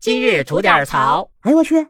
今日吐点槽。哎呦我去！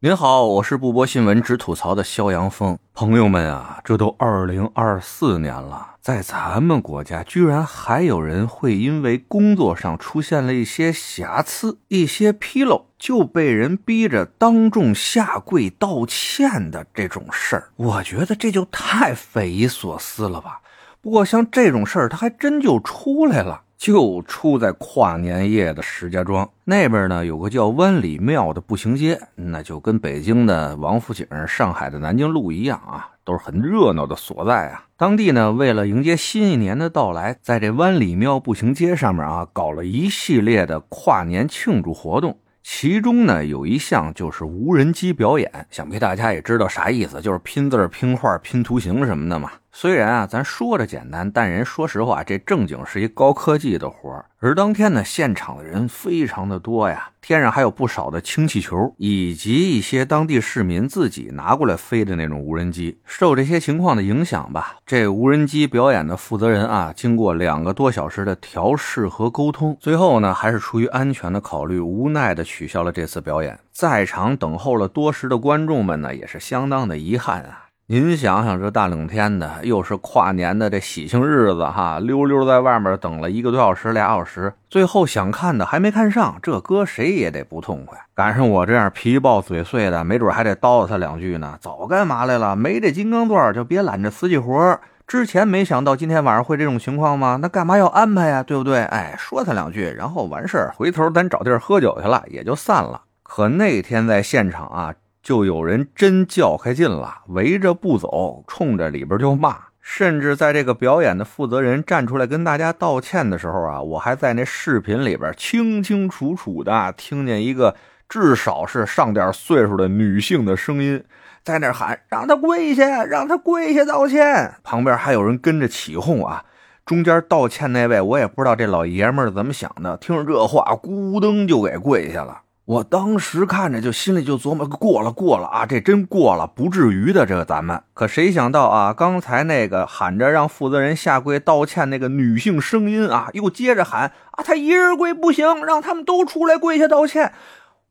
您好，我是不播新闻只吐槽的肖阳峰。朋友们啊，这都二零二四年了，在咱们国家居然还有人会因为工作上出现了一些瑕疵、一些纰漏，就被人逼着当众下跪道歉的这种事儿，我觉得这就太匪夷所思了吧。不过像这种事儿，它还真就出来了。就出在跨年夜的石家庄那边呢，有个叫湾里庙的步行街，那就跟北京的王府井、上海的南京路一样啊，都是很热闹的所在啊。当地呢，为了迎接新一年的到来，在这湾里庙步行街上面啊，搞了一系列的跨年庆祝活动。其中呢，有一项就是无人机表演，想必大家也知道啥意思，就是拼字、拼画、拼图形什么的嘛。虽然啊，咱说着简单，但人说实话，这正经是一高科技的活儿而当天呢，现场的人非常的多呀，天上还有不少的氢气球，以及一些当地市民自己拿过来飞的那种无人机。受这些情况的影响吧，这无人机表演的负责人啊，经过两个多小时的调试和沟通，最后呢，还是出于安全的考虑，无奈的取消了这次表演。在场等候了多时的观众们呢，也是相当的遗憾啊。您想想，这大冷天的，又是跨年的这喜庆日子哈，溜溜在外面等了一个多小时、俩小时，最后想看的还没看上，这搁谁也得不痛快。赶上我这样皮爆嘴碎的，没准还得叨叨他两句呢。早干嘛来了？没这金刚钻就别揽着瓷器活。之前没想到今天晚上会这种情况吗？那干嘛要安排呀？对不对？哎，说他两句，然后完事儿，回头咱找地儿喝酒去了，也就散了。可那天在现场啊。就有人真较开劲了，围着不走，冲着里边就骂。甚至在这个表演的负责人站出来跟大家道歉的时候啊，我还在那视频里边清清楚楚的听见一个至少是上点岁数的女性的声音，在那喊：“让他跪下，让他跪下道歉。”旁边还有人跟着起哄啊。中间道歉那位，我也不知道这老爷们儿怎么想的，听着这话，咕噔就给跪下了。我当时看着就心里就琢磨过了过了啊，这真过了，不至于的。这个咱们可谁想到啊，刚才那个喊着让负责人下跪道歉那个女性声音啊，又接着喊啊，他一人跪不行，让他们都出来跪下道歉。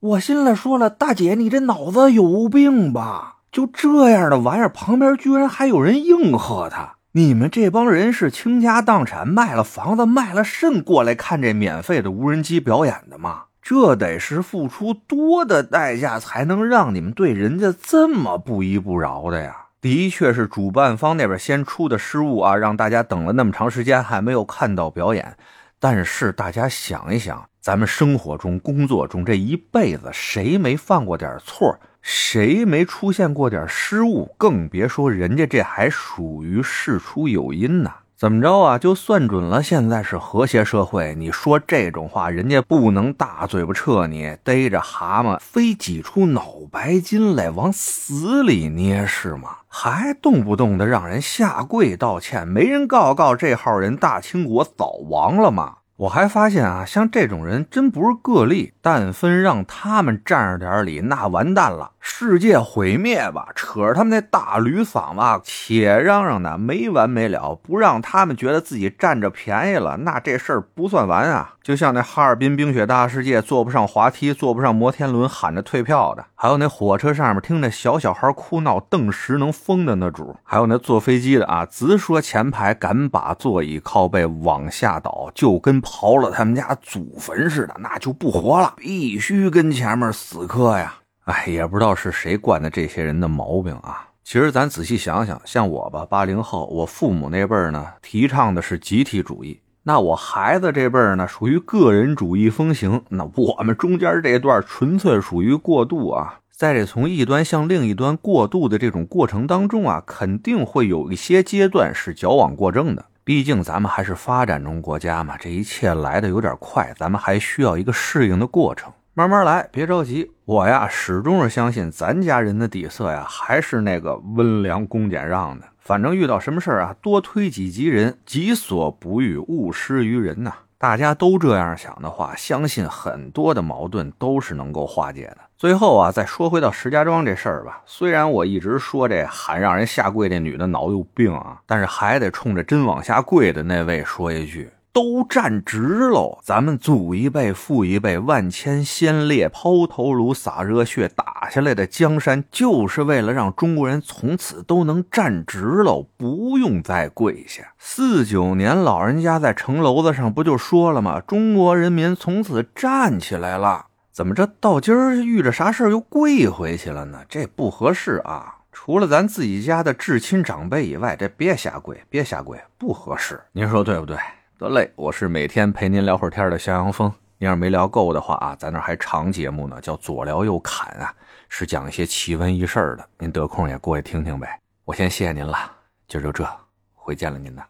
我心里说了，大姐你这脑子有病吧？就这样的玩意儿，旁边居然还有人应和他。你们这帮人是倾家荡产卖了房子卖了肾过来看这免费的无人机表演的吗？这得是付出多的代价才能让你们对人家这么不依不饶的呀？的确是主办方那边先出的失误啊，让大家等了那么长时间还没有看到表演。但是大家想一想，咱们生活中、工作中这一辈子，谁没犯过点错？谁没出现过点失误？更别说人家这还属于事出有因呢。怎么着啊？就算准了，现在是和谐社会，你说这种话，人家不能大嘴巴撤你，逮着蛤蟆非挤出脑白金来往死里捏是吗？还动不动的让人下跪道歉，没人告告这号人，大清国早亡了吗？我还发现啊，像这种人真不是个例，但分让他们占着点理，那完蛋了，世界毁灭吧！扯着他们那大驴嗓子，且嚷嚷的没完没了，不让他们觉得自己占着便宜了，那这事儿不算完啊！就像那哈尔滨冰雪大世界坐不上滑梯、坐不上摩天轮喊着退票的，还有那火车上面听着小小孩哭闹顿时能疯的那主，还有那坐飞机的啊，直说前排敢把座椅靠背往下倒，就跟刨了他们家祖坟似的，那就不活了，必须跟前面死磕呀！哎，也不知道是谁惯的这些人的毛病啊！其实咱仔细想想，像我吧，八零后，我父母那辈儿呢，提倡的是集体主义。那我孩子这辈儿呢，属于个人主义风行。那我们中间这段纯粹属于过渡啊，在这从一端向另一端过渡的这种过程当中啊，肯定会有一些阶段是矫枉过正的。毕竟咱们还是发展中国家嘛，这一切来的有点快，咱们还需要一个适应的过程，慢慢来，别着急。我呀，始终是相信咱家人的底色呀，还是那个温良恭俭让的。反正遇到什么事儿啊，多推己及人，己所不欲，勿施于人呐。大家都这样想的话，相信很多的矛盾都是能够化解的。最后啊，再说回到石家庄这事儿吧。虽然我一直说这喊让人下跪这女的脑有病啊，但是还得冲着真往下跪的那位说一句：都站直喽。咱们祖一辈、父一辈，万千先烈抛头颅、洒热血打下来的江山，就是为了让中国人从此都能站直喽，不用再跪下。四九年，老人家在城楼子上不就说了吗？中国人民从此站起来了。怎么这到今儿遇着啥事儿又跪回去了呢？这不合适啊！除了咱自己家的至亲长辈以外，这别瞎跪，别瞎跪，不合适。您说对不对？得嘞，我是每天陪您聊会儿天的向阳峰。您要是没聊够的话啊，咱那还长节目呢，叫左聊右侃啊，是讲一些奇闻异事的。您得空也过去听听呗。我先谢谢您了，今儿就这，回见了您呢。